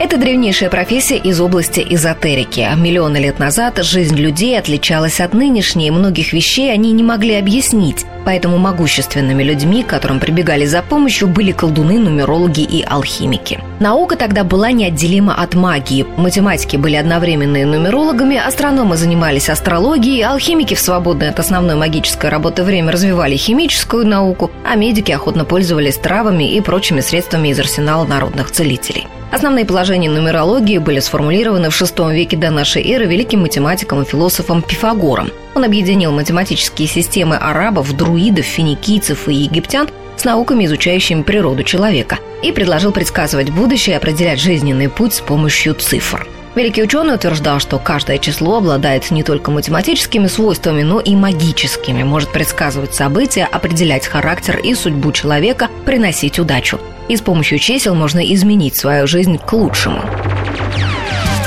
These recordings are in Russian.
Это древнейшая профессия из области эзотерики. Миллионы лет назад жизнь людей отличалась от нынешней, многих вещей они не могли объяснить. Поэтому могущественными людьми, к которым прибегали за помощью, были колдуны, нумерологи и алхимики. Наука тогда была неотделима от магии. Математики были одновременные нумерологами, астрономы занимались астрологией, алхимики в свободное от основной магической работы время развивали химическую науку, а медики охотно пользовались травами и прочими средствами из арсенала народных целителей. Основные положения нумерологии были сформулированы в VI веке до нашей эры великим математиком и философом Пифагором. Он объединил математические системы арабов, друидов, финикийцев и египтян с науками, изучающими природу человека, и предложил предсказывать будущее и определять жизненный путь с помощью цифр. Великий ученый утверждал, что каждое число обладает не только математическими свойствами, но и магическими, может предсказывать события, определять характер и судьбу человека, приносить удачу. И с помощью чисел можно изменить свою жизнь к лучшему.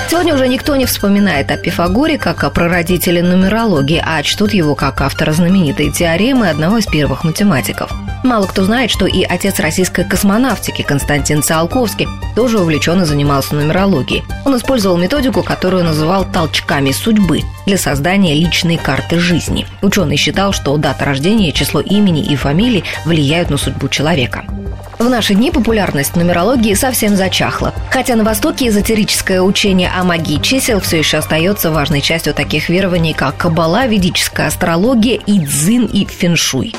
Сегодня уже никто не вспоминает о Пифагоре как о прародителе нумерологии, а чтут его как автора знаменитой теоремы одного из первых математиков. Мало кто знает, что и отец российской космонавтики Константин Циолковский тоже увлеченно занимался нумерологией. Он использовал методику, которую называл «толчками судьбы» для создания личной карты жизни. Ученый считал, что дата рождения, число имени и фамилии влияют на судьбу человека. В наши дни популярность нумерологии совсем зачахла. Хотя на Востоке эзотерическое учение о магии чисел все еще остается важной частью таких верований, как каббала, ведическая астрология, идзин и феншуй.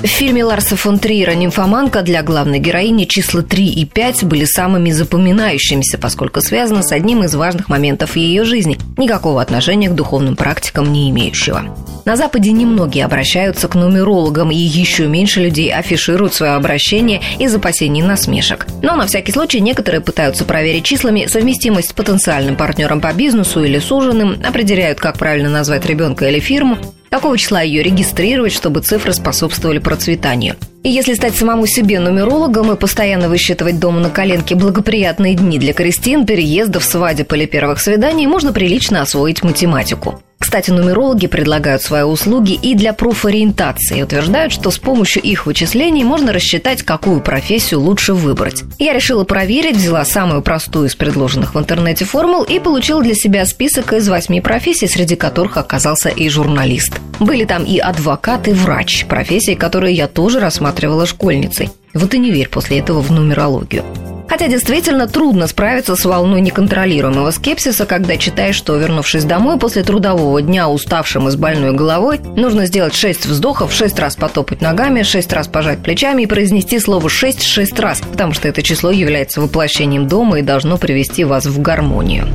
В фильме Ларса фон Триера «Нимфоманка» для главной героини числа 3 и 5 были самыми запоминающимися, поскольку связаны с одним из важных моментов ее жизни, никакого отношения к духовным практикам не имеющего. На Западе немногие обращаются к нумерологам, и еще меньше людей афишируют свое обращение из опасений насмешек. Но на всякий случай некоторые пытаются проверить числами совместимость с потенциальным партнером по бизнесу или суженым, определяют, как правильно назвать ребенка или фирму, какого числа ее регистрировать, чтобы цифры способствовали процветанию. И если стать самому себе нумерологом и постоянно высчитывать дома на коленке благоприятные дни для крестин, переездов, свадеб или первых свиданий, можно прилично освоить математику. Кстати, нумерологи предлагают свои услуги и для профориентации. Утверждают, что с помощью их вычислений можно рассчитать, какую профессию лучше выбрать. Я решила проверить, взяла самую простую из предложенных в интернете формул и получила для себя список из восьми профессий, среди которых оказался и журналист. Были там и адвокат, и врач, профессии, которые я тоже рассматривала школьницей. Вот и не верь после этого в нумерологию. Хотя действительно трудно справиться с волной неконтролируемого скепсиса, когда читаешь, что, вернувшись домой после трудового дня уставшим и с больной головой, нужно сделать шесть вздохов, шесть раз потопать ногами, шесть раз пожать плечами и произнести слово «шесть» шесть раз, потому что это число является воплощением дома и должно привести вас в гармонию.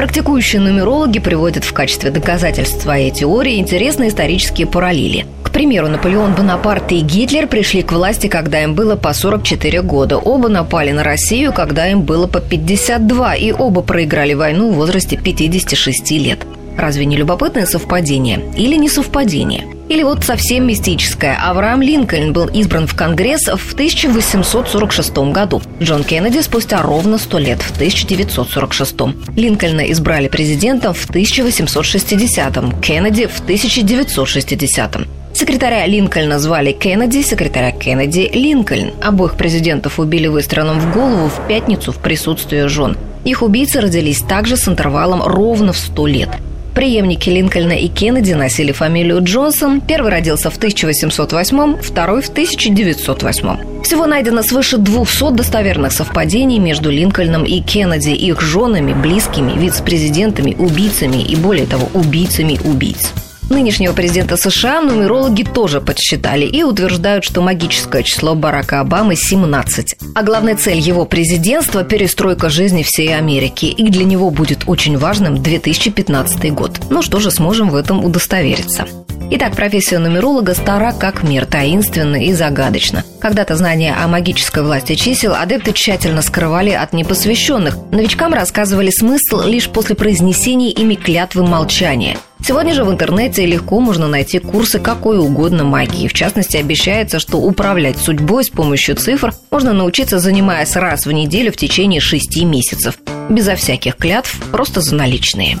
Практикующие нумерологи приводят в качестве доказательств своей теории интересные исторические параллели. К примеру, Наполеон Бонапарт и Гитлер пришли к власти, когда им было по 44 года. Оба напали на Россию, когда им было по 52, и оба проиграли войну в возрасте 56 лет. Разве не любопытное совпадение? Или не совпадение? Или вот совсем мистическое. Авраам Линкольн был избран в Конгресс в 1846 году. Джон Кеннеди спустя ровно 100 лет, в 1946. Линкольна избрали президентом в 1860, Кеннеди в 1960. Секретаря Линкольна звали Кеннеди, секретаря Кеннеди – Линкольн. Обоих президентов убили выстрелом в голову в пятницу в присутствии жен. Их убийцы родились также с интервалом ровно в 100 лет – Преемники Линкольна и Кеннеди носили фамилию Джонсон. Первый родился в 1808, второй в 1908. Всего найдено свыше 200 достоверных совпадений между Линкольном и Кеннеди, их женами, близкими, вице-президентами, убийцами и, более того, убийцами убийц. Нынешнего президента США нумерологи тоже подсчитали и утверждают, что магическое число Барака Обамы 17. А главная цель его президентства – перестройка жизни всей Америки. И для него будет очень важным 2015 год. Ну что же, сможем в этом удостовериться. Итак, профессия нумеролога стара как мир, таинственна и загадочна. Когда-то знания о магической власти чисел адепты тщательно скрывали от непосвященных. Новичкам рассказывали смысл лишь после произнесения ими клятвы молчания. Сегодня же в интернете легко можно найти курсы какой угодно магии. В частности, обещается, что управлять судьбой с помощью цифр можно научиться, занимаясь раз в неделю в течение шести месяцев. Безо всяких клятв, просто за наличные.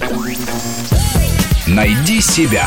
Найди себя.